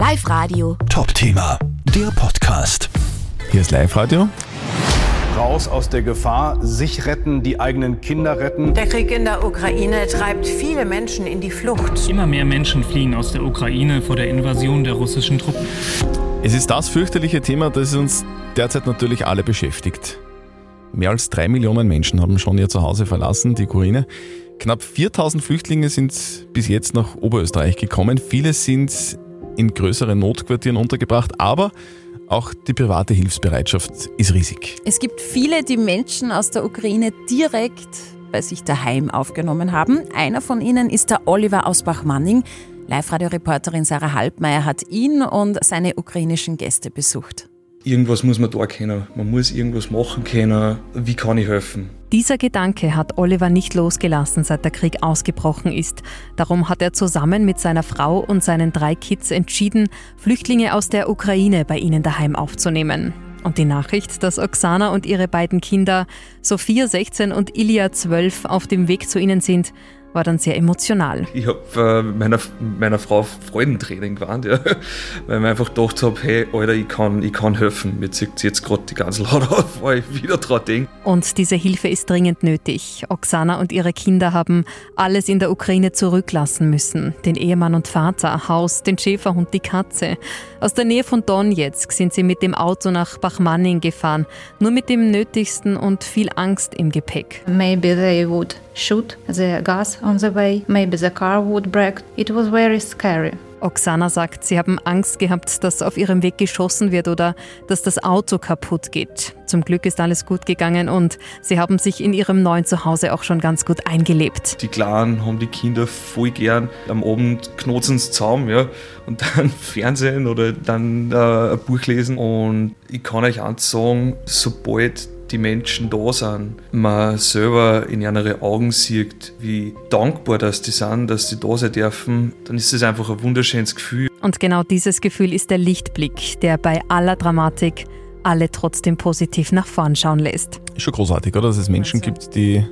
Live Radio. Top-Thema, der Podcast. Hier ist Live-Radio. Raus aus der Gefahr, sich retten, die eigenen Kinder retten. Der Krieg in der Ukraine treibt viele Menschen in die Flucht. Immer mehr Menschen fliehen aus der Ukraine vor der Invasion der russischen Truppen. Es ist das fürchterliche Thema, das uns derzeit natürlich alle beschäftigt. Mehr als drei Millionen Menschen haben schon ihr Zuhause verlassen, die Ukraine. Knapp 4000 Flüchtlinge sind bis jetzt nach Oberösterreich gekommen. Viele sind in größeren Notquartieren untergebracht, aber auch die private Hilfsbereitschaft ist riesig. Es gibt viele, die Menschen aus der Ukraine direkt bei sich daheim aufgenommen haben. Einer von ihnen ist der Oliver aus Bachmanning. Live-Radio-Reporterin Sarah Halbmeier hat ihn und seine ukrainischen Gäste besucht. Irgendwas muss man da können. Man muss irgendwas machen können. Wie kann ich helfen? Dieser Gedanke hat Oliver nicht losgelassen, seit der Krieg ausgebrochen ist. Darum hat er zusammen mit seiner Frau und seinen drei Kids entschieden, Flüchtlinge aus der Ukraine bei ihnen daheim aufzunehmen. Und die Nachricht, dass Oksana und ihre beiden Kinder, Sophia 16 und Ilya 12, auf dem Weg zu ihnen sind, war dann sehr emotional. Ich habe äh, meiner, meiner Frau Freudentränen gewarnt, ja, weil ich mir einfach gedacht habe, hey, Alter, ich kann, ich kann helfen. Mir zieht jetzt gerade die ganze Laut auf, weil ich wieder dran denke. Und diese Hilfe ist dringend nötig. Oksana und ihre Kinder haben alles in der Ukraine zurücklassen müssen. Den Ehemann und Vater, Haus, den Schäferhund, die Katze. Aus der Nähe von Donetsk sind sie mit dem Auto nach Bachmanning gefahren, nur mit dem Nötigsten und viel Angst im Gepäck. Maybe they would shoot the gas on the way. Maybe the car would break. It was very scary. Oksana sagt, sie haben Angst gehabt, dass auf ihrem Weg geschossen wird oder dass das Auto kaputt geht. Zum Glück ist alles gut gegangen und sie haben sich in ihrem neuen Zuhause auch schon ganz gut eingelebt. Die Kleinen haben die Kinder voll gern. Am Abend knoten sie zusammen ja, und dann Fernsehen oder dann äh, ein Buch lesen. Und ich kann euch eins sagen, sobald die Menschen da sind, man selber in ihre Augen sieht, wie dankbar dass die sind, dass sie da sein dürfen, dann ist es einfach ein wunderschönes Gefühl. Und genau dieses Gefühl ist der Lichtblick, der bei aller Dramatik alle trotzdem positiv nach vorn schauen lässt. Ist schon großartig, oder? Dass es Menschen gibt, die,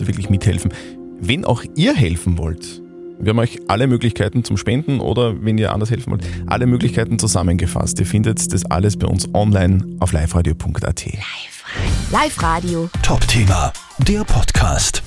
die wirklich mithelfen. Wenn auch ihr helfen wollt, wir haben euch alle Möglichkeiten zum Spenden oder wenn ihr anders helfen wollt, alle Möglichkeiten zusammengefasst. Ihr findet das alles bei uns online auf liveradio.at. Live Radio. Top-Thema, der Podcast.